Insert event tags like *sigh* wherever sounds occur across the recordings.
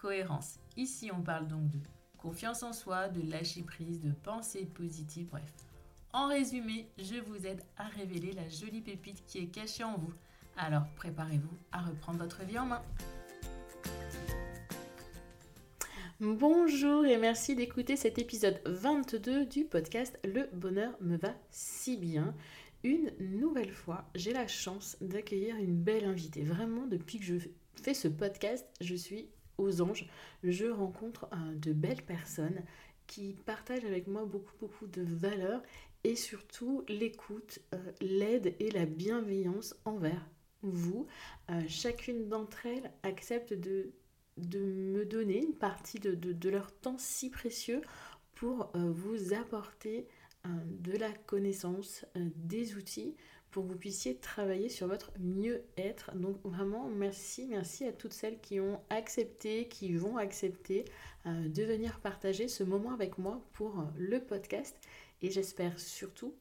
cohérence. Ici, on parle donc de confiance en soi, de lâcher prise, de pensée positive, bref. En résumé, je vous aide à révéler la jolie pépite qui est cachée en vous. Alors préparez-vous à reprendre votre vie en main. Bonjour et merci d'écouter cet épisode 22 du podcast Le bonheur me va si bien. Une nouvelle fois, j'ai la chance d'accueillir une belle invitée. Vraiment, depuis que je fais ce podcast, je suis aux anges. Je rencontre euh, de belles personnes qui partagent avec moi beaucoup, beaucoup de valeurs et surtout l'écoute, euh, l'aide et la bienveillance envers vous. Euh, chacune d'entre elles accepte de, me donner une partie de, de, leur temps si précieux pour vous apporter de la connaissance, des outils pour que vous puissiez travailler sur votre mieux-être. Donc vraiment, merci, merci à toutes celles qui ont accepté, qui vont accepter euh, de venir partager ce moment avec moi pour euh, le podcast. Et j'espère surtout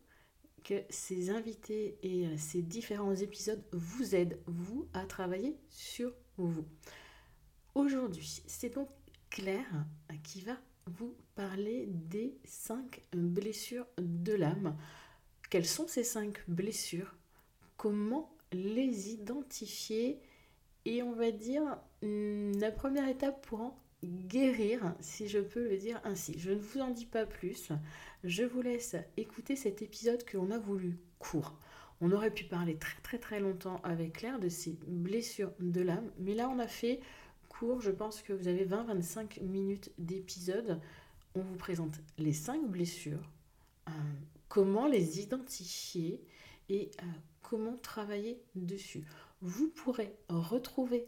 que ces invités et euh, ces différents épisodes vous aident, vous, à travailler sur vous. Aujourd'hui, c'est donc Claire qui va vous parler des cinq blessures de l'âme. Quelles sont ces cinq blessures? Comment les identifier? Et on va dire hmm, la première étape pour en guérir, si je peux le dire ainsi. Je ne vous en dis pas plus. Je vous laisse écouter cet épisode que l'on a voulu court. On aurait pu parler très très très longtemps avec Claire de ces blessures de l'âme, mais là on a fait court. Je pense que vous avez 20-25 minutes d'épisode. On vous présente les cinq blessures, comment les identifier et euh, comment travailler dessus. Vous pourrez retrouver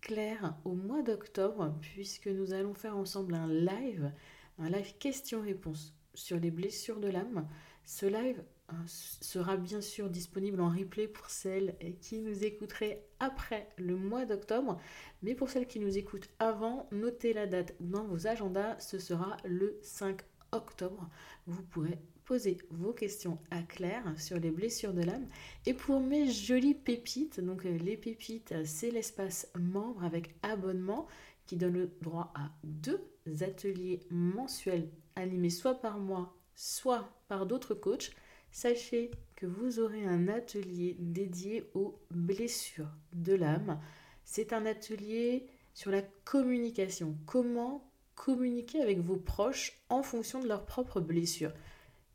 Claire au mois d'octobre puisque nous allons faire ensemble un live, un live question-réponse sur les blessures de l'âme. Ce live euh, sera bien sûr disponible en replay pour celles qui nous écouteraient après le mois d'octobre. Mais pour celles qui nous écoutent avant, notez la date dans vos agendas. Ce sera le 5 octobre. Vous pourrez poser vos questions à Claire sur les blessures de l'âme. Et pour mes jolies pépites, donc euh, les pépites, c'est l'espace membre avec abonnement qui donne le droit à deux ateliers mensuels animés soit par moi, soit par d'autres coachs. Sachez que vous aurez un atelier dédié aux blessures de l'âme. C'est un atelier sur la communication. Comment communiquer avec vos proches en fonction de leurs propres blessures.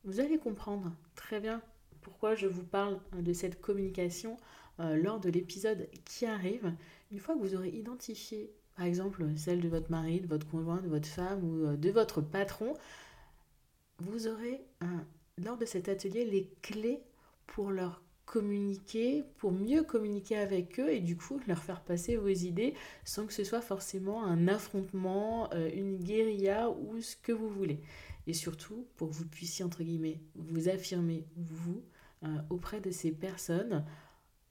Vous allez comprendre très bien pourquoi je vous parle de cette communication euh, lors de l'épisode qui arrive. Une fois que vous aurez identifié, par exemple, celle de votre mari, de votre conjoint, de votre femme ou euh, de votre patron, vous aurez lors de cet atelier les clés pour leur communiquer, pour mieux communiquer avec eux et du coup leur faire passer vos idées sans que ce soit forcément un affrontement, euh, une guérilla ou ce que vous voulez et surtout pour que vous puissiez, entre guillemets, vous affirmer, vous, euh, auprès de ces personnes,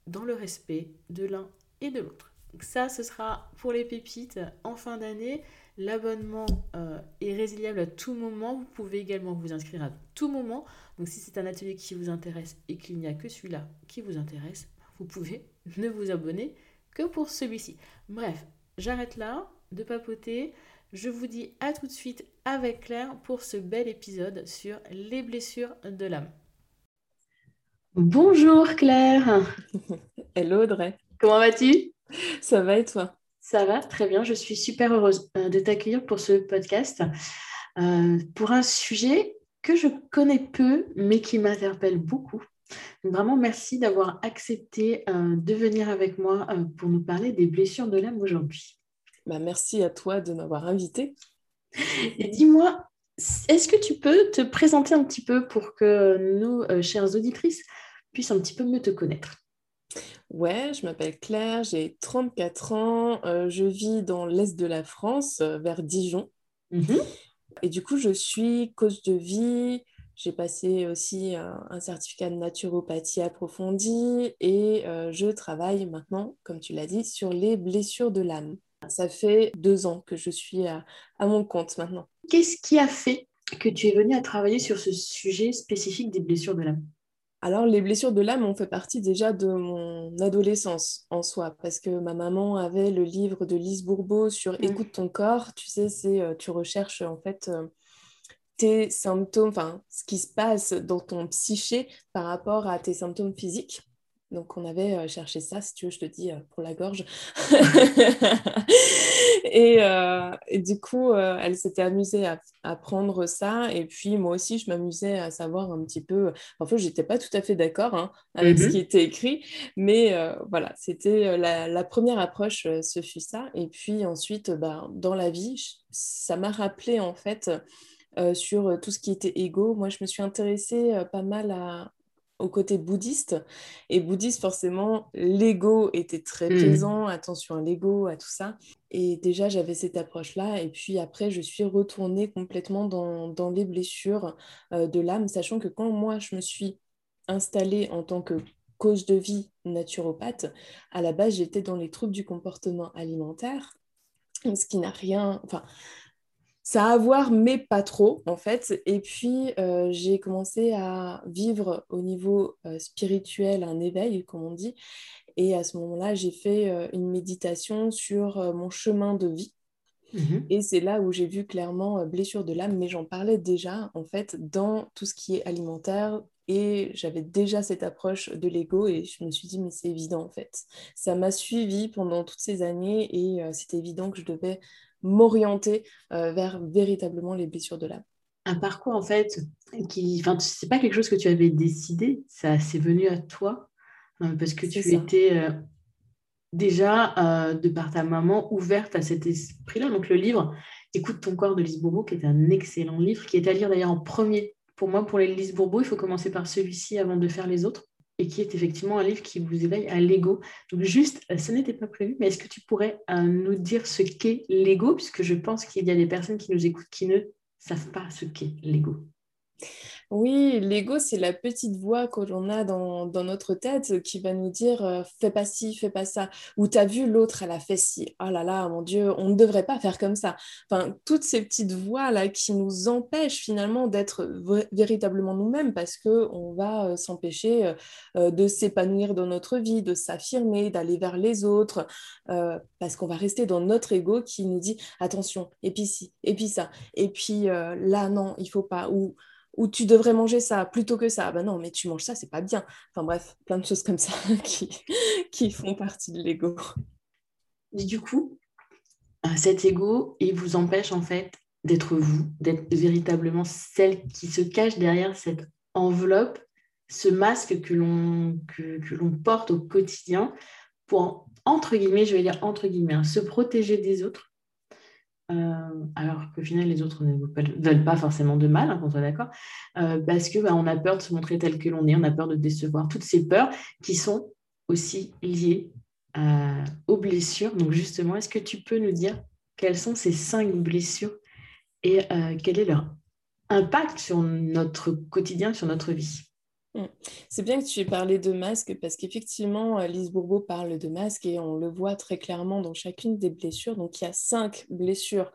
dans le respect de l'un et de l'autre. Donc ça, ce sera pour les pépites en fin d'année. L'abonnement euh, est résiliable à tout moment. Vous pouvez également vous inscrire à tout moment. Donc si c'est un atelier qui vous intéresse et qu'il n'y a que celui-là qui vous intéresse, vous pouvez *laughs* ne vous abonner que pour celui-ci. Bref, j'arrête là de papoter. Je vous dis à tout de suite avec Claire pour ce bel épisode sur les blessures de l'âme. Bonjour Claire. *laughs* Hello Audrey. Comment vas-tu? Ça va et toi? Ça va, très bien. Je suis super heureuse euh, de t'accueillir pour ce podcast, euh, pour un sujet que je connais peu, mais qui m'interpelle beaucoup. vraiment, merci d'avoir accepté euh, de venir avec moi pour nous parler des blessures de l'âme aujourd'hui. Bah, merci à toi de m'avoir invité. Et dis-moi, est-ce que tu peux te présenter un petit peu pour que nos chères auditrices puissent un petit peu mieux te connaître? Ouais, je m'appelle Claire, j'ai 34 ans, euh, je vis dans l'est de la France, euh, vers Dijon. Mhm. Et du coup, je suis coach de vie. J'ai passé aussi un certificat de naturopathie approfondie et euh, je travaille maintenant, comme tu l'as dit, sur les blessures de l'âme. Ça fait deux ans que je suis à, à mon compte maintenant. Qu'est-ce qui a fait que tu es venue à travailler sur ce sujet spécifique des blessures de l'âme? Alors, les blessures de l'âme ont fait partie déjà de mon adolescence en soi, parce que ma maman avait le livre de Lise Bourbeau sur Mm. Écoute ton corps. Tu sais, c'est euh, tu recherches en fait euh, tes symptômes, enfin, ce qui se passe dans ton psyché par rapport à tes symptômes physiques. Donc, on avait euh, cherché ça, si tu veux, je te dis, pour la gorge. *laughs* et, euh, et du coup, euh, elle s'était amusée à, à prendre ça. Et puis, moi aussi, je m'amusais à savoir un petit peu. En fait, j'étais pas tout à fait d'accord hein, avec ce Mhm. qui était écrit. Mais euh, voilà, c'était la, la première approche, ce fut ça. Et puis ensuite, bah, dans la vie, je- ça m'a rappelé en fait sur tout ce qui était égo. Moi, je me suis intéressée pas mal à- au côté bouddhiste. Et bouddhiste, forcément, l'ego était très Mm. présent. Attention à l'ego, à tout ça. Et déjà, j'avais cette approche-là. Et puis après, je suis retournée complètement dans, dans les blessures euh, de l'âme, sachant que quand moi, je me suis installée en tant que coach de vie naturopathe, à la base, j'étais dans les troubles du comportement alimentaire, ce qui n'a rien... Enfin, ça a à voir, mais pas trop, en fait. Et puis, euh, j'ai commencé à vivre au niveau euh, spirituel un éveil, comme on dit. Et à ce moment-là, j'ai fait euh, une méditation sur mon chemin de vie. Mhm. Et c'est là où j'ai vu clairement blessure de l'âme, mais j'en parlais déjà, en fait, dans tout ce qui est alimentaire. Et j'avais déjà cette approche de l'ego et je me suis dit, mais c'est évident, en fait. Ça m'a suivi pendant toutes ces années et c'était évident que je devais m'orienter euh, vers véritablement les blessures de l'âme. Un parcours en fait qui, enfin, c'est pas quelque chose que tu avais décidé, ça c'est venu à toi euh, parce que tu ça. étais euh, déjà euh, de par ta maman ouverte à cet esprit-là. Donc le livre Écoute ton corps de Lise Bourbeau, qui est un excellent livre, qui est à lire d'ailleurs en premier. Pour moi, pour les Lise Bourbeau, il faut commencer par celui-ci avant de faire les autres. Et qui est effectivement un livre qui vous éveille à l'ego. Donc juste, euh, ça n'était pas prévu, mais est-ce que tu pourrais euh, nous dire ce qu'est l'ego? Puisque je pense qu'il y a des personnes qui nous écoutent qui ne savent pas ce qu'est l'ego. Oui, l'ego, c'est la petite voix que l'on a dans, dans notre tête qui va nous dire euh, fais pas ci, fais pas ça. Ou t'as vu l'autre, elle a fait ci. Oh là là, mon Dieu, on ne devrait pas faire comme ça. Enfin, toutes ces petites voix-là qui nous empêchent finalement d'être véritablement nous-mêmes parce qu'on va euh, s'empêcher euh, de s'épanouir dans notre vie, de s'affirmer, d'aller vers les autres, parce qu'on va rester dans notre ego qui nous dit attention, et puis ci, et puis ça, et puis là, non, il faut pas. Ou ou tu devrais manger ça plutôt que ça? Ben non, mais tu manges ça, c'est pas bien. Enfin bref, plein de choses comme ça *laughs* qui, qui font partie de l'ego. Du coup, euh, cet ego, il vous empêche en fait d'être vous, d'être véritablement celle qui se cache derrière cette enveloppe, ce masque que l'on que, que l'on porte au quotidien pour, entre guillemets, je vais dire entre guillemets, hein, se protéger des autres. Euh, alors qu'au final, les autres ne veulent veulent pas forcément de mal, hein, qu'on soit d'accord, euh, parce que bah, on a peur de se montrer tel que l'on est, on a peur de décevoir, toutes ces peurs qui sont aussi liées à- aux blessures. Donc justement, est-ce que tu peux nous dire quelles sont ces cinq blessures et euh, quel est leur impact sur notre quotidien, sur notre vie? C'est bien que tu aies parlé de masque parce qu'effectivement, euh, Lise Bourbeau parle de masque et on le voit très clairement dans chacune des blessures. Donc, il y a cinq blessures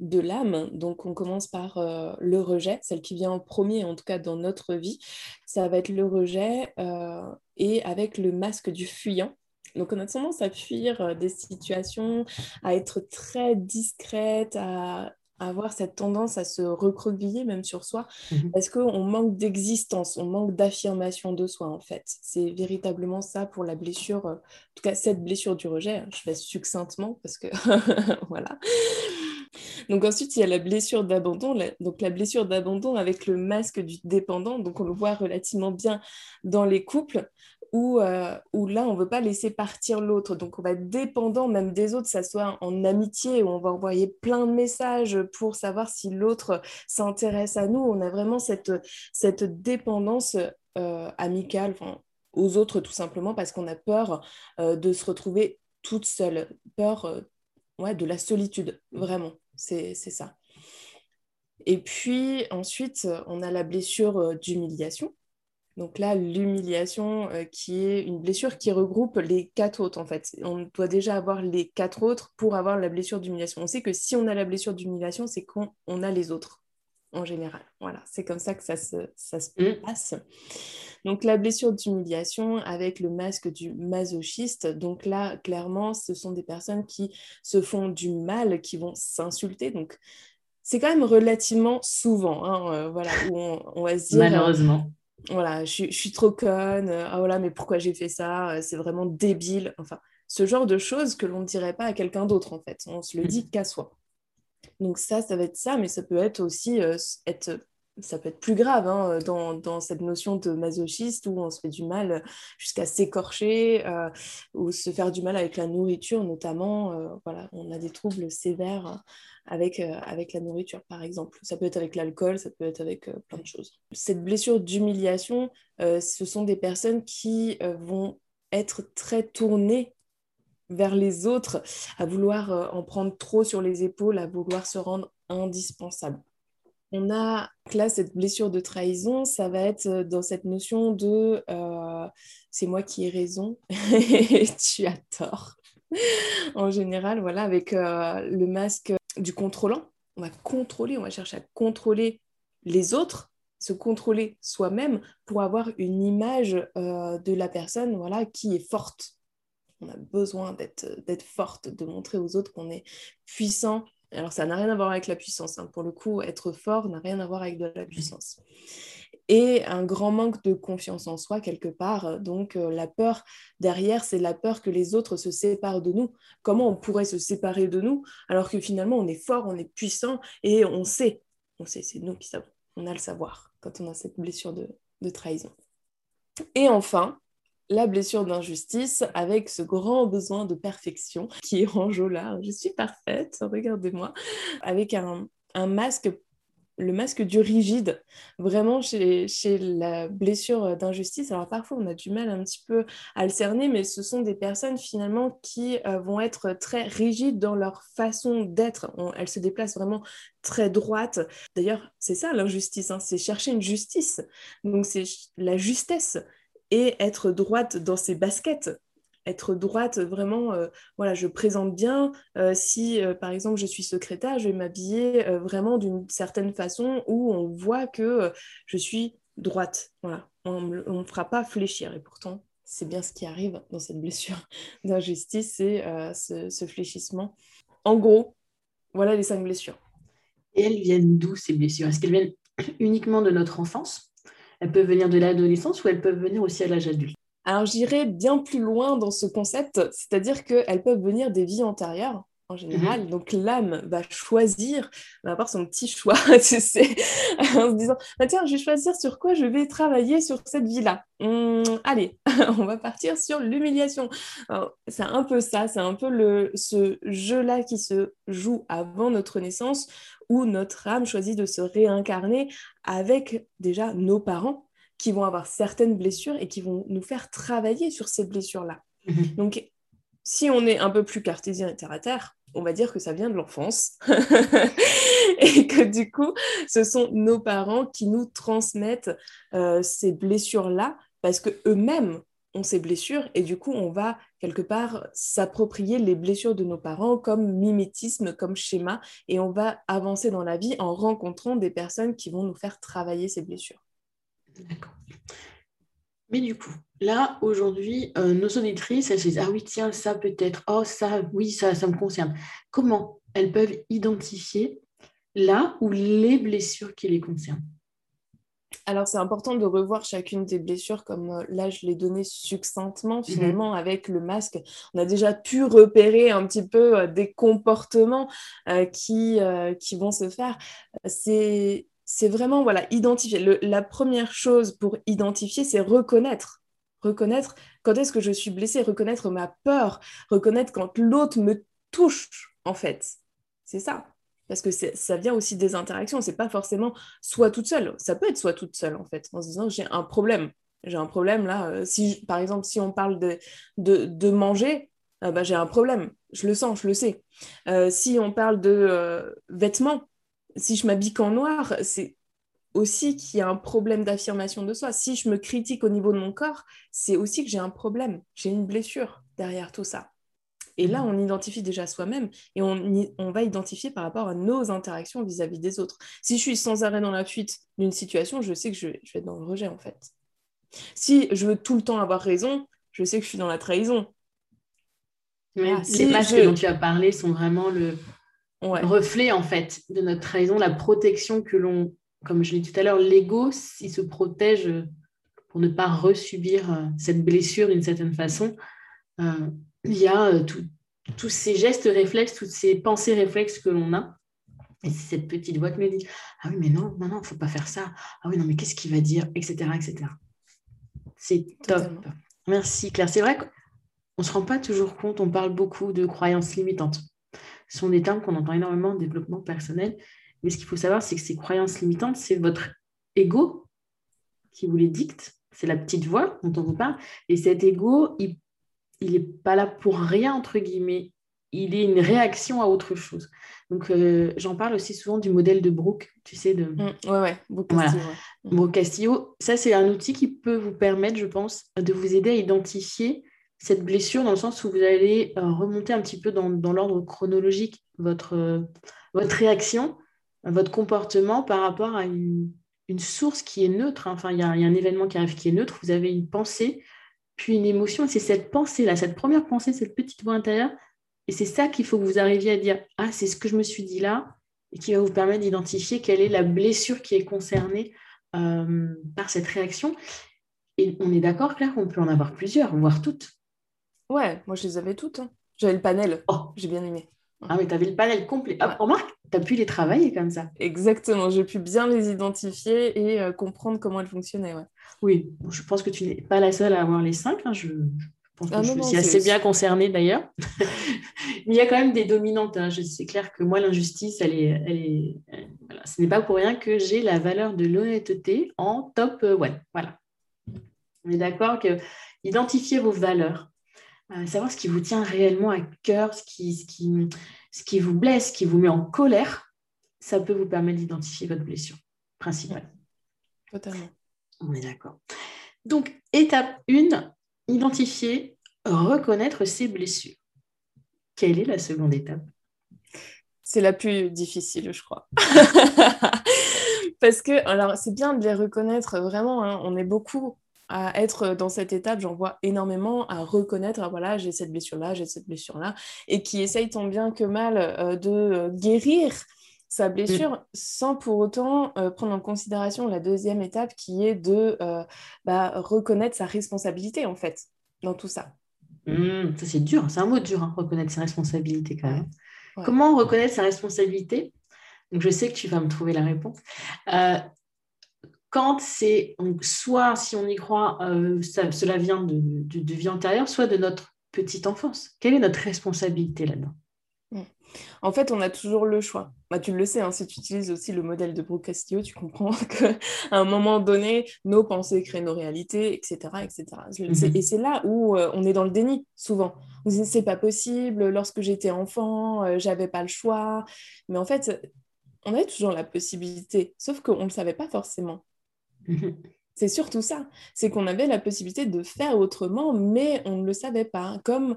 de l'âme. Donc, on commence par euh, le rejet, celle qui vient en premier, en tout cas dans notre vie. Ça va être le rejet euh, et avec le masque du fuyant. Donc, on a tendance à fuir des situations, à être très discrète, à avoir cette tendance à se recroqueviller même sur soi. Parce qu'on manque d'existence, on manque d'affirmation de soi en fait? C'est véritablement ça pour la blessure, euh, en tout cas cette blessure du rejet, hein, je fais succinctement parce que *laughs* voilà. Donc ensuite il y a la blessure d'abandon, donc la blessure d'abandon avec le masque du dépendant, donc on le voit relativement bien dans les couples où, euh, là, on ne veut pas laisser partir l'autre. Donc, on va être dépendant même des autres, que ça soit en amitié, où on va envoyer plein de messages pour savoir si l'autre s'intéresse à nous. On a vraiment cette, dépendance euh, amicale, aux autres tout simplement parce qu'on a peur de se retrouver toute seule, peur ouais, de la solitude, vraiment, c'est ça. Et puis ensuite, on a la blessure d'humiliation. Donc là, l'humiliation euh, qui est une blessure qui regroupe les quatre autres en fait. On doit déjà avoir les quatre autres pour avoir la blessure d'humiliation. On sait que si on a la blessure d'humiliation, c'est qu'on a les autres en général. Voilà, c'est comme ça que ça se, ça se mm. passe. Donc la blessure d'humiliation avec le masque du masochiste. Donc là, clairement, ce sont des personnes qui se font du mal, qui vont s'insulter. Donc c'est quand même relativement souvent, hein, euh, voilà, où on, va se dire... Malheureusement voilà, je, suis trop conne, euh, ah voilà, mais pourquoi j'ai fait ça, euh, c'est vraiment débile. Enfin, ce genre de choses que l'on ne dirait pas à quelqu'un d'autre, en fait. On se le dit qu'à soi. Donc ça, ça va être ça, mais ça peut être aussi euh, être ça peut être plus grave hein, dans, cette notion de masochiste où on se fait du mal jusqu'à s'écorcher ou se faire du mal avec la nourriture notamment. voilà, on a des troubles sévères avec, euh, avec la nourriture, par exemple. Ça peut être avec l'alcool, ça peut être avec euh, plein de choses. Cette blessure d'humiliation, euh, ce sont des personnes qui vont être très tournées vers les autres, à vouloir en prendre trop sur les épaules, à vouloir se rendre indispensable. On a là cette blessure de trahison, ça va être dans cette notion de c'est moi qui ai raison *laughs* et tu as tort. en général, voilà, avec le masque du contrôlant. On va contrôler, on va chercher à contrôler les autres, se contrôler soi-même pour avoir une image euh, de la personne voilà, qui est forte. On a besoin d'être forte, de montrer aux autres qu'on est puissant. Alors ça n'a rien à voir avec la puissance. Hein. Pour le coup, être fort n'a rien à voir avec de la puissance et un grand manque de confiance en soi quelque part. Donc euh, la peur derrière, c'est la peur que les autres se séparent de nous. Comment on pourrait se séparer de nous alors que finalement on est fort, on est puissant et on sait, on sait, c'est nous qui savons, on a le savoir quand on a cette blessure de, trahison. Et enfin, la blessure d'injustice avec ce grand besoin de perfection qui est en là. Je suis parfaite, regardez-moi. Avec un, un masque le masque du rigide, vraiment chez, la blessure d'injustice. Alors parfois, on a du mal un petit peu à le cerner, mais ce sont des personnes finalement qui euh, vont être très rigides dans leur façon d'être. Elles se déplacent vraiment très droites. D'ailleurs, c'est ça l'injustice, hein, c'est chercher une justice. Donc c'est la justesse et être droite dans ses baskets être droite, vraiment, euh, voilà, je présente bien. Euh, si, euh, par exemple, je suis secrétaire, je vais m'habiller vraiment d'une certaine façon où on voit que je suis droite. Voilà, on ne fera pas fléchir. Et pourtant, c'est bien ce qui arrive dans cette blessure *laughs* d'injustice, c'est ce, ce, fléchissement. En gros, voilà les cinq blessures. Et elles viennent d'où ces blessures? Est-ce qu'elles viennent *clears throat* uniquement de notre enfance? Elles peuvent venir de l'adolescence ou elles peuvent venir aussi à l'âge adulte? Alors j'irai bien plus loin dans ce concept, c'est-à-dire qu'elles peuvent venir des vies antérieures en général. Mhm. Donc l'âme va choisir, va avoir son petit choix, *laughs* tu sais, *laughs* en se disant bah, tiens, je vais choisir sur quoi je vais travailler sur cette vie-là. Hum, allez, *laughs* on va partir sur l'humiliation. C'est un peu ça, c'est un peu le, ce jeu-là qui se joue avant notre naissance où notre âme choisit de se réincarner avec déjà nos parents qui vont avoir certaines blessures et qui vont nous faire travailler sur ces blessures-là. Mhm. Donc, si on est un peu plus cartésien et terre à terre, on va dire que ça vient de l'enfance *laughs* et que du coup, ce sont nos parents qui nous transmettent euh, ces blessures-là parce que eux-mêmes ont ces blessures et du coup, on va quelque part s'approprier les blessures de nos parents comme mimétisme, comme schéma et on va avancer dans la vie en rencontrant des personnes qui vont nous faire travailler ces blessures. D'accord. Mais du coup, là, aujourd'hui, euh, nos auditrices, elles se disent Ah oui, tiens, ça peut-être, oh, ça, oui, ça, ça me concerne. Comment elles peuvent identifier là ou les blessures qui les concernent? Alors, c'est important de revoir chacune des blessures, comme euh, là, je l'ai donné succinctement, mhm. finalement, avec le masque. On a déjà pu repérer un petit peu euh, des comportements qui, qui vont se faire. C'est c'est vraiment voilà identifier. la première chose pour identifier, c'est reconnaître. Reconnaître quand est-ce que je suis blessée, reconnaître ma peur, reconnaître quand l'autre me touche, en fait. C'est ça. Parce que ça vient aussi des interactions. C'est pas forcément soit toute seule. Ça peut être soit toute seule, en fait, en se disant j'ai un problème. J'ai un problème là. si, par exemple, si on parle de, de, manger, bah, j'ai un problème. Je le sens, je le sais. si on parle de vêtements, si je m'habille qu'en noir, c'est aussi qu'il y a un problème d'affirmation de soi. Si je me critique au niveau de mon corps, c'est aussi que j'ai un problème, j'ai une blessure derrière tout ça. Et là, on identifie déjà soi-même et on, on, va identifier par rapport à nos interactions vis-à-vis des autres. Si je suis sans arrêt dans la fuite d'une situation, je sais que je, vais être dans le rejet en fait. Si je veux tout le temps avoir raison, je sais que je suis dans la trahison. les masques dont tu as parlé sont vraiment le reflet en fait de notre trahison, la protection que l'on comme je l'ai dit tout à l'heure, l'ego, il se protège pour ne pas resubir euh, cette blessure d'une certaine façon. Euh, il y a euh, tous ces gestes réflexes, toutes ces pensées réflexes que l'on a. Et c'est cette petite voix qui me dit Ah oui, mais non, non, non, il ne faut pas faire ça. Ah oui, non, mais qu'est-ce qu'il va dire Etc. etc. C'est top. Merci Claire. C'est vrai qu'on ne se rend pas toujours compte, on parle beaucoup de croyances limitantes. Ce sont des termes qu'on entend énormément en développement personnel. Mais ce qu'il faut savoir, c'est que ces croyances limitantes, c'est votre ego qui vous les dicte. C'est la petite voix dont on vous parle. Et cet ego, il n'est pas là pour rien, entre guillemets. Il est une réaction à autre chose. Donc, euh, j'en parle aussi souvent du modèle de Brooke, tu sais, de... Mmh, ouais, ouais, Brooke Castillo. Mmh. Brooke Castillo, ça, c'est un outil qui peut vous permettre, je pense, de vous aider à identifier cette blessure dans le sens où vous allez euh, remonter un petit peu dans, l'ordre chronologique votre, euh, votre réaction votre comportement par rapport à une, source qui est neutre. Enfin, il y, a un événement qui arrive qui est neutre. Vous avez une pensée, puis une émotion. C'est cette pensée-là, cette première pensée, cette petite voix intérieure. Et c'est ça qu'il faut que vous arriviez à dire Ah, c'est ce que je me suis dit là, et qui va vous permettre d'identifier quelle est la blessure qui est concernée euh, par cette réaction. Et on est d'accord, Claire, qu'on peut en avoir plusieurs, voire toutes. Ouais, moi je les avais toutes. Hein. J'avais le panel. Oh. J'ai bien aimé. Ah oui, tu avais le panel complet. Ah, remarque, tu as pu les travailler comme ça. Exactement, j'ai pu bien les identifier et euh, comprendre comment elles fonctionnaient. Oui, je pense que tu n'es pas la seule à avoir les cinq. Hein. Je, pense que ah je suis assez bien concernée d'ailleurs. *laughs* Mais il y a quand même des dominantes. Hein. C'est clair que moi, l'injustice, elle est, elle est, ce n'est pas pour rien que j'ai la valeur de l'honnêteté en top one. Euh, voilà. On est d'accord que identifier vos valeurs, savoir ce qui vous tient réellement à cœur, ce qui, ce, qui, ce qui vous blesse, ce qui vous met en colère, ça peut vous permettre d'identifier votre blessure principale. Totalement. On est d'accord. Donc, étape 1, identifier, reconnaître ses blessures. Quelle est la seconde étape? C'est la plus difficile, je crois. *laughs* Parce que, alors, c'est bien de les reconnaître vraiment. Hein. on est beaucoup à être dans cette étape, j'en vois énormément, à reconnaître, ah, voilà, j'ai cette blessure-là, j'ai cette blessure-là, et qui essaye tant bien que mal euh, de euh, guérir sa blessure sans pour autant euh, prendre en considération la deuxième étape qui est de bah, reconnaître sa responsabilité, en fait, dans tout ça. Mm, ça, c'est dur, c'est un mot dur, hein, reconnaître sa responsabilité quand même. Comment reconnaître sa responsabilité? Donc, je sais que tu vas me trouver la réponse quand c'est soit, si on y croit, euh, cela vient de, de, vie antérieure, soit de notre petite enfance. Quelle est notre responsabilité là-dedans? Mm. en fait, on a toujours le choix. Bah, tu le sais, hein, si tu utilises aussi le modèle de Brooke Castillo, tu comprends *laughs* qu'à un moment donné, nos pensées créent nos réalités, etc. etc. Mm-hmm. Et c'est là où euh, on est dans le déni, souvent. On se dit, c'est pas possible, lorsque j'étais enfant, euh, j'avais pas le choix. Mais en fait, on avait toujours la possibilité, sauf qu'on ne le savait pas forcément. *laughs* C'est surtout ça, c'est qu'on avait la possibilité de faire autrement, mais on ne le savait pas, comme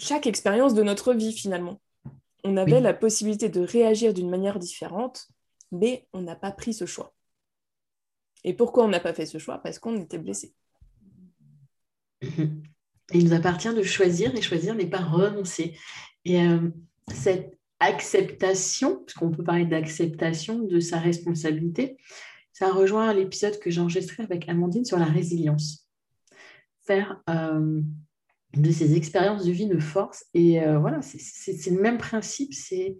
chaque expérience de notre vie finalement. On avait la possibilité de réagir d'une manière différente, mais on n'a pas pris ce choix. Et pourquoi on n'a pas fait ce choix? Parce qu'on était blessé. *laughs* Il nous appartient de choisir, et choisir n'est pas renoncer. Et euh, cette acceptation, parce qu'on peut parler d'acceptation de sa responsabilité, ça rejoint l'épisode que j'ai enregistré avec Amandine sur la résilience. Faire euh, de ces expériences de vie de force. Et euh, voilà, c'est le même principe, c'est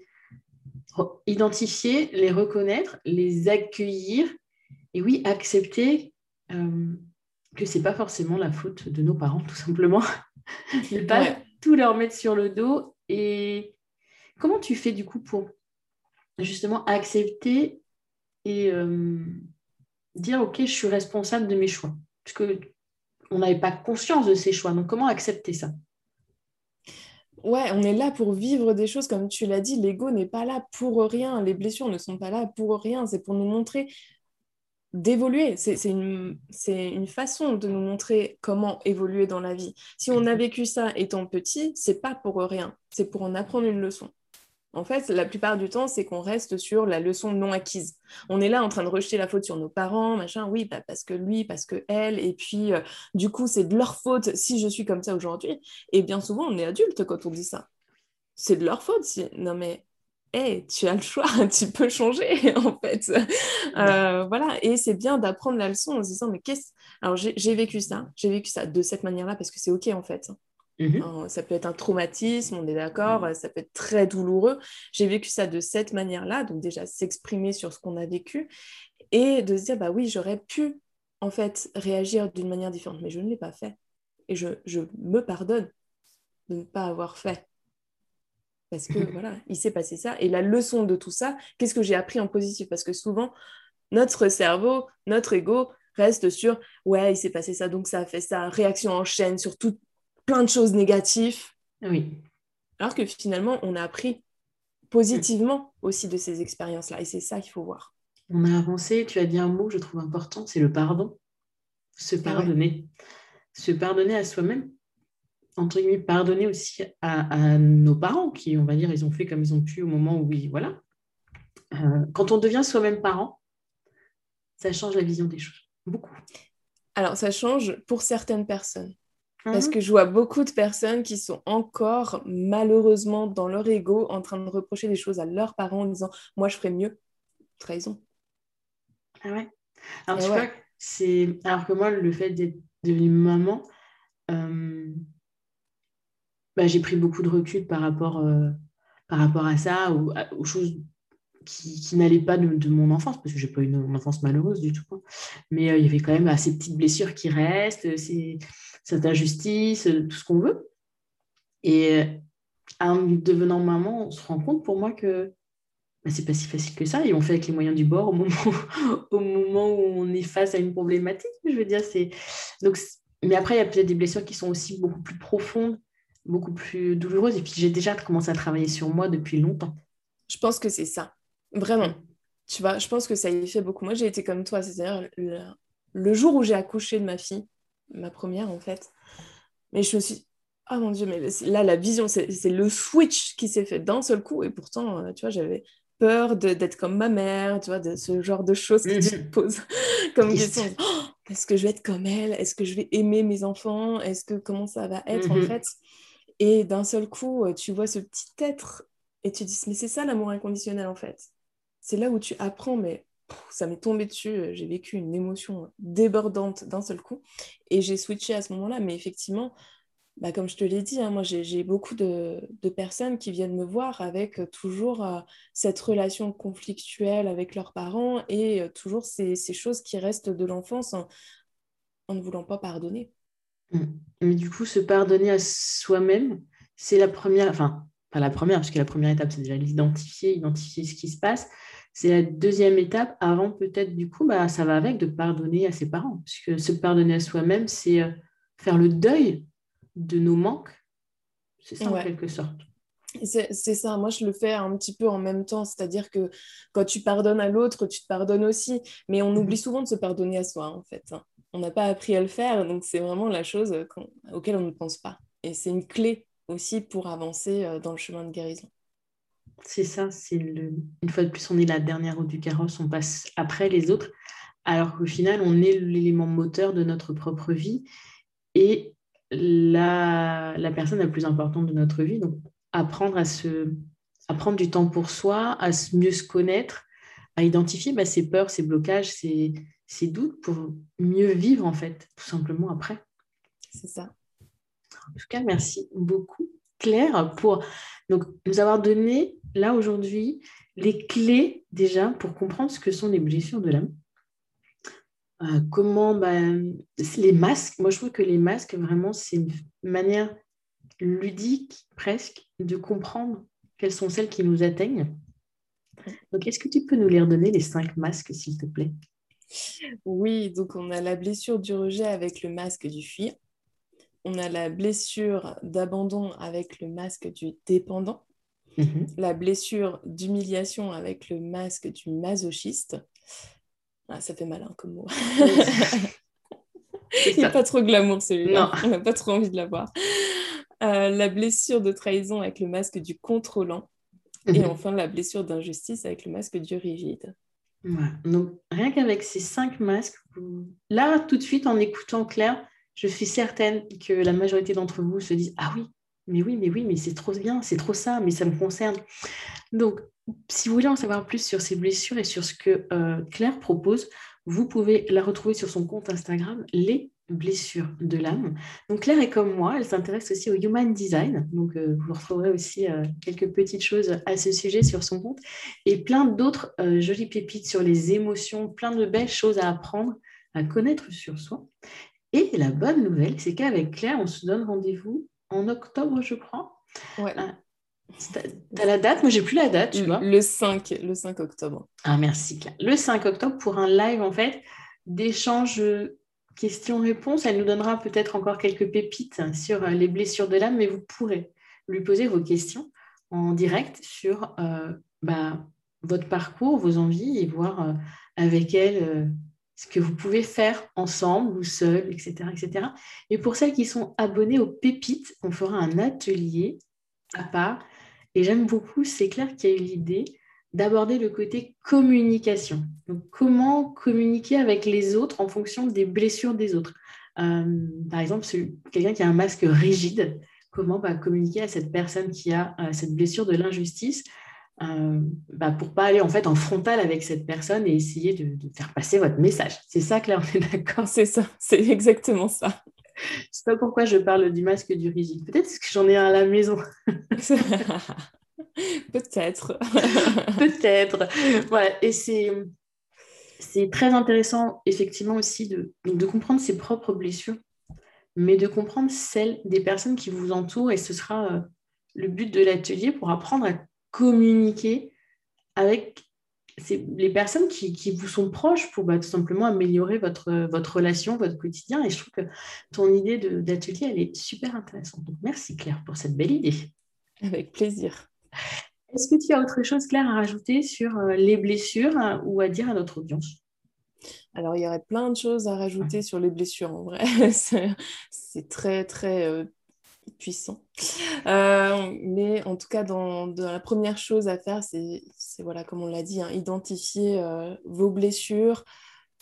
identifier, les reconnaître, les accueillir et oui, accepter euh, que ce n'est pas forcément la faute de nos parents, tout simplement. *laughs* ne pas tout leur mettre sur le dos. Et comment tu fais du coup pour justement accepter et euh, dire, OK, je suis responsable de mes choix. parce que on n'avait pas conscience de ces choix. Donc, comment accepter ça? Ouais, on est là pour vivre des choses, comme tu l'as dit, l'ego n'est pas là pour rien, les blessures ne sont pas là pour rien, c'est pour nous montrer d'évoluer. C'est une, une façon de nous montrer comment évoluer dans la vie. Si on a vécu ça étant petit, c'est pas pour rien, c'est pour en apprendre une leçon. En fait, la plupart du temps, c'est qu'on reste sur la leçon non acquise. On est là en train de rejeter la faute sur nos parents, machin, oui, bah, parce que lui, parce que elle, et puis euh, du coup, c'est de leur faute si je suis comme ça aujourd'hui. Et bien souvent, on est adulte quand on dit ça. C'est de leur faute. Non mais, hé, tu as le choix, *laughs* tu peux changer, *laughs* en fait. Euh, voilà, et c'est bien d'apprendre la leçon en se disant, mais qu'est-ce... Alors, j'ai vécu ça, j'ai vécu ça de cette manière-là, parce que c'est OK, en fait. Mhm. Hein, ça peut être un traumatisme, on est d'accord, mhm. ça peut être très douloureux. J'ai vécu ça de cette manière-là, donc déjà s'exprimer sur ce qu'on a vécu et de se dire, bah oui, j'aurais pu en fait réagir d'une manière différente, mais je ne l'ai pas fait. Et je, me pardonne de ne pas avoir fait. Parce que voilà, il s'est passé ça. Et la leçon de tout ça, qu'est-ce que j'ai appris en positif? Parce que souvent, notre cerveau, notre ego reste sur, ouais, il s'est passé ça, donc ça a fait ça, réaction en chaîne sur tout, plein de choses négatives. Oui. Alors que finalement, on a appris positivement aussi de ces expériences-là. Et c'est ça qu'il faut voir. On a avancé, tu as dit un mot que je trouve important, c'est le pardon. Se ah pardonner. Se pardonner à soi-même. Entre guillemets, pardonner aussi à, nos parents qui, on va dire, ils ont fait comme ils ont pu au moment où, oui, voilà. Euh, quand on devient soi-même parent, ça change la vision des choses. Beaucoup. Alors, ça change pour certaines personnes. Parce mhm. que je vois beaucoup de personnes qui sont encore malheureusement dans leur ego en train de reprocher des choses à leurs parents en disant Moi, je ferais mieux. Trahison. Ah ouais. Alors, tu vois, c'est. Alors que moi, le fait d'être devenue maman, euh, bah, j'ai pris beaucoup de recul par rapport, euh, par rapport à ça, ou aux choses qui, qui n'allaient pas de, mon enfance, parce que je n'ai pas eu une, enfance malheureuse du tout. Hein. Mais euh, il y avait quand même assez ces petites blessures qui restent. C'est cette injustice, euh, tout ce qu'on veut. Et euh, en devenant maman, on se rend compte pour moi que bah, c'est pas si facile que ça et on fait avec les moyens du bord au moment, *laughs* au moment où on est face à une problématique. Je veux dire, c'est donc mais après il y a peut-être des blessures qui sont aussi beaucoup plus profondes, beaucoup plus douloureuses et puis j'ai déjà commencé à travailler sur moi depuis longtemps. Je pense que c'est ça, vraiment. Tu vois, je pense que ça y fait beaucoup. Moi, j'ai été comme toi, c'est-à-dire le jour où j'ai accouché de ma fille, ma première en fait. Mais je me suis oh mon dieu, mais là la vision, c'est le switch qui s'est fait d'un seul coup et pourtant, euh, tu vois, j'avais peur d'être comme ma mère, tu vois, de ce genre de choses que tu te poses comme question. Oh, est-ce que je vais être comme elle? Est-ce que je vais aimer mes enfants? Est-ce que comment ça va être en mm-hmm. fait? Et d'un seul coup, euh, tu vois ce petit être et tu dis mais c'est ça l'amour inconditionnel en fait. C'est là où tu apprends mais ça m'est tombé dessus, euh, j'ai vécu une émotion débordante d'un seul coup et j'ai switché à ce moment-là. Mais effectivement, bah, comme je te l'ai dit, hein, moi j'ai beaucoup de, personnes qui viennent me voir avec euh, toujours euh, cette relation conflictuelle avec leurs parents et toujours ces, choses qui restent de l'enfance en, ne voulant pas pardonner. Mmh. Mais du coup, se pardonner à soi-même, c'est la première, enfin, pas la première, parce que la première étape, c'est déjà l'identifier, identifier ce qui se passe c'est la deuxième étape avant peut-être du coup, bah, ça va avec de pardonner à ses parents. Puisque se pardonner à soi-même, c'est euh, faire le deuil de nos manques. C'est ça en quelque sorte. C'est ça, moi je le fais un petit peu en même temps, c'est-à-dire que quand tu pardonnes à l'autre, tu te pardonnes aussi, mais on oublie mhm. souvent de se pardonner à soi en fait. Hein. On n'a pas appris à le faire, donc c'est vraiment la chose auquel on ne pense pas. Et c'est une clé aussi pour avancer euh, dans le chemin de guérison. C'est ça, c'est le... une fois de plus, on est la dernière roue du carrosse, on passe après les autres, alors qu'au final, on est l'élément moteur de notre propre vie et la, la personne la plus importante de notre vie. Donc, apprendre à se à prendre du temps pour soi, à mieux se connaître, à identifier bah, ses peurs, ses blocages, ses, ses doutes pour mieux vivre, en fait, tout simplement après. C'est ça. En tout cas, merci beaucoup, Claire, pour donc, nous avoir donné là aujourd'hui les clés déjà pour comprendre ce que sont les blessures de l'âme. Euh, comment bah, les masques, moi je trouve que les masques vraiment c'est une manière ludique presque de comprendre quelles sont celles qui nous atteignent. Donc est-ce que tu peux nous les redonner les cinq masques s'il te plaît? Oui, donc on a la blessure du rejet avec le masque du fuir. On a la blessure d'abandon avec le masque du dépendant. Mhm. La blessure d'humiliation avec le masque du masochiste. Ah, ça fait malin comme mot. *laughs* Il n'est pas trop glamour celui-là. On n'a pas trop envie de l'avoir. Euh, la blessure de trahison avec le masque du contrôlant. Et mhm. enfin, la blessure d'injustice avec le masque du rigide. Donc, rien qu'avec ces cinq masques, là, tout de suite, en écoutant Claire, je suis certaine que la majorité d'entre vous se disent Ah oui, mais oui, mais oui, mais c'est trop bien, c'est trop ça, mais ça me concerne. Donc, si vous voulez en savoir plus sur ces blessures et sur ce que euh, Claire propose, vous pouvez la retrouver sur son compte Instagram, les blessures de l'âme. Donc Claire est comme moi, elle s'intéresse aussi au human design. Donc euh, vous retrouverez aussi euh, quelques petites choses à ce sujet sur son compte et plein d'autres jolies pépites sur les émotions, plein de belles choses à apprendre, à connaître sur soi. Et la bonne nouvelle, c'est qu'avec Claire, on se donne rendez-vous en octobre, je crois. Ouais. Ah, T'as la date? Moi, j'ai plus la date, tu vois. Le 5, le 5 octobre. Ah, merci, Claire. Le 5 octobre pour un live, en fait, d'échange questions-réponses. Elle nous donnera peut-être encore quelques pépites sur euh, les blessures de l'âme, mais vous pourrez lui poser vos questions en direct sur euh, bah, votre parcours, vos envies et voir euh, avec elle ce que vous pouvez faire ensemble ou seul, etc., etc. Et pour celles qui sont abonnées aux pépites, on fera un atelier à part et j'aime beaucoup, c'est Claire qui a eu l'idée d'aborder le côté communication. Donc, comment communiquer avec les autres en fonction des blessures des autres. Euh, par exemple, quelqu'un qui a un masque rigide, comment bah, communiquer à cette personne qui a euh, cette blessure de l'injustice euh, bah, pour pas aller en fait en frontal avec cette personne et essayer de, de faire passer votre message. C'est ça, Claire, on est d'accord C'est ça, c'est exactement ça. Je sais pas pourquoi je parle du masque du rigide. Peut-être que j'en ai un à la maison. *laughs* Peut-être. Peut-être. Voilà. Et c'est, c'est très intéressant, effectivement, aussi de, de comprendre ses propres blessures, mais de comprendre celles des personnes qui vous entourent. Et ce sera euh, le but de l'atelier pour apprendre à communiquer avec les personnes qui, vous sont proches pour bah, tout simplement améliorer votre, votre relation, votre quotidien. Et je trouve que ton idée d'atelier, elle est super intéressante. Donc, merci Claire pour cette belle idée. Avec plaisir. Est-ce que tu as autre chose, Claire, à rajouter sur euh, les blessures hein, ou à dire à notre audience? Alors, il y aurait plein de choses à rajouter sur les blessures en vrai. *laughs* c'est très, très euh, puissant. Euh, mais en tout cas, dans, la première chose à faire, c'est, voilà, comme on l'a dit, hein, identifier euh, vos blessures.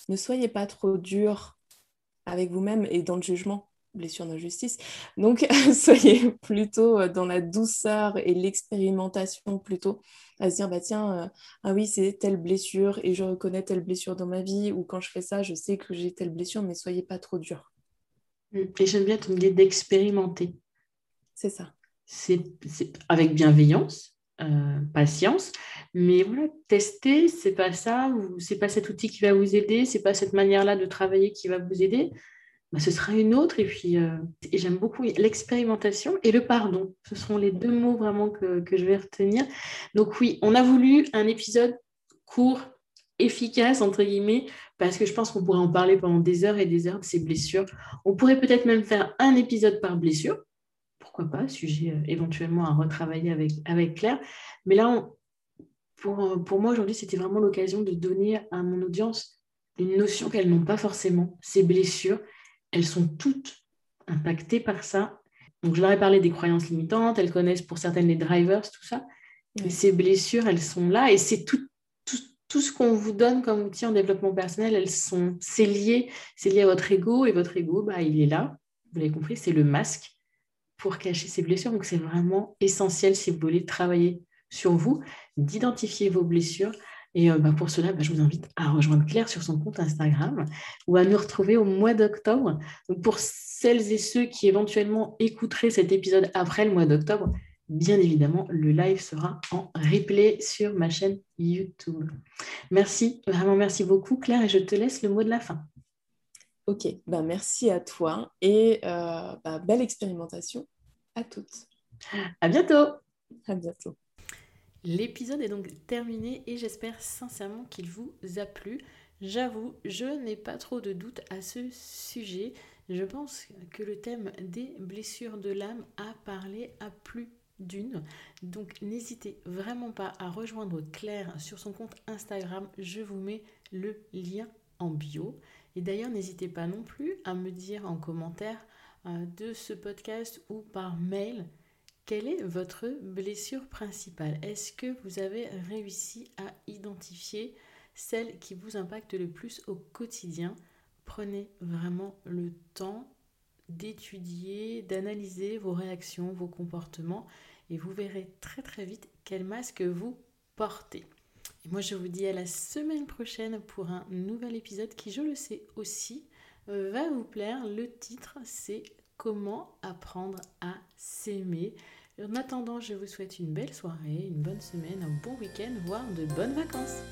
Ne soyez pas trop dur avec vous-même et dans le jugement, blessure d'injustice. Donc, *laughs* soyez plutôt euh, dans la douceur et l'expérimentation plutôt, à se dire, bah tiens, ah oui, c'est telle blessure et je reconnais telle blessure dans ma vie, ou quand je fais ça, je sais que j'ai telle blessure, mais soyez pas trop dur. Et j'aime bien ton idée d'expérimenter. C'est ça. C'est avec bienveillance, euh, patience, mais voilà, tester, c'est pas ça, ou c'est pas cet outil qui va vous aider, c'est pas cette manière-là de travailler qui va vous aider. Bah, ce sera une autre. Et puis, euh, j'aime beaucoup l'expérimentation et le pardon. Ce seront les deux mots vraiment que, que je vais retenir. Donc oui, on a voulu un épisode court, efficace, entre guillemets, parce que je pense qu'on pourrait en parler pendant des heures et des heures de ces blessures. On pourrait peut-être même faire un épisode par blessure, pourquoi pas, sujet euh, éventuellement à retravailler avec, avec Claire. Mais là, pour, euh, pour moi, aujourd'hui, c'était vraiment l'occasion de donner à mon audience une notion qu'elles n'ont pas forcément. Ces blessures, elles sont toutes impactées par ça. Donc, je leur ai parlé des croyances limitantes, elles connaissent pour certaines les drivers, tout ça. Mais ces blessures, elles sont là et c'est tout, tout, tout, ce qu'on vous donne comme outil en développement personnel, elles sont, c'est lié, c'est lié à votre ego et votre ego, bah, il est là. Vous l'avez compris, c'est le masque pour cacher ces blessures. Donc, c'est vraiment essentiel si vous voulez travailler sur vous, d'identifier vos blessures. Et euh, bah, pour cela, bah, je vous invite à rejoindre Claire sur son compte Instagram ou à nous retrouver au mois d'octobre. Pour celles et ceux qui éventuellement écouteraient cet épisode après le mois d'octobre, bien évidemment, le live sera en replay sur ma chaîne YouTube. Merci, vraiment merci beaucoup Claire et je te laisse le mot de la fin. Ok, ben merci à toi et euh, belle expérimentation à toutes. À bientôt. À bientôt. L'épisode est donc terminé et j'espère sincèrement qu'il vous a plu. J'avoue, je n'ai pas trop de doutes à ce sujet. Je pense que le thème des blessures de l'âme a parlé à plus d'une. Donc n'hésitez vraiment pas à rejoindre Claire sur son compte Instagram. Je vous mets le lien en bio. Et d'ailleurs, n'hésitez pas non plus à me dire en commentaire euh, de ce podcast ou par mail quelle est votre blessure principale? Est-ce que vous avez réussi à identifier celle qui vous impacte le plus au quotidien? Prenez vraiment le temps d'étudier, d'analyser vos réactions, vos comportements et vous verrez très très vite quel masque vous portez. Et moi je vous dis à la semaine prochaine pour un nouvel épisode qui je le sais aussi euh, va vous plaire. Le titre c'est Comment apprendre à s'aimer. En attendant, je vous souhaite une belle soirée, une bonne semaine, un bon week-end, voire de bonnes vacances.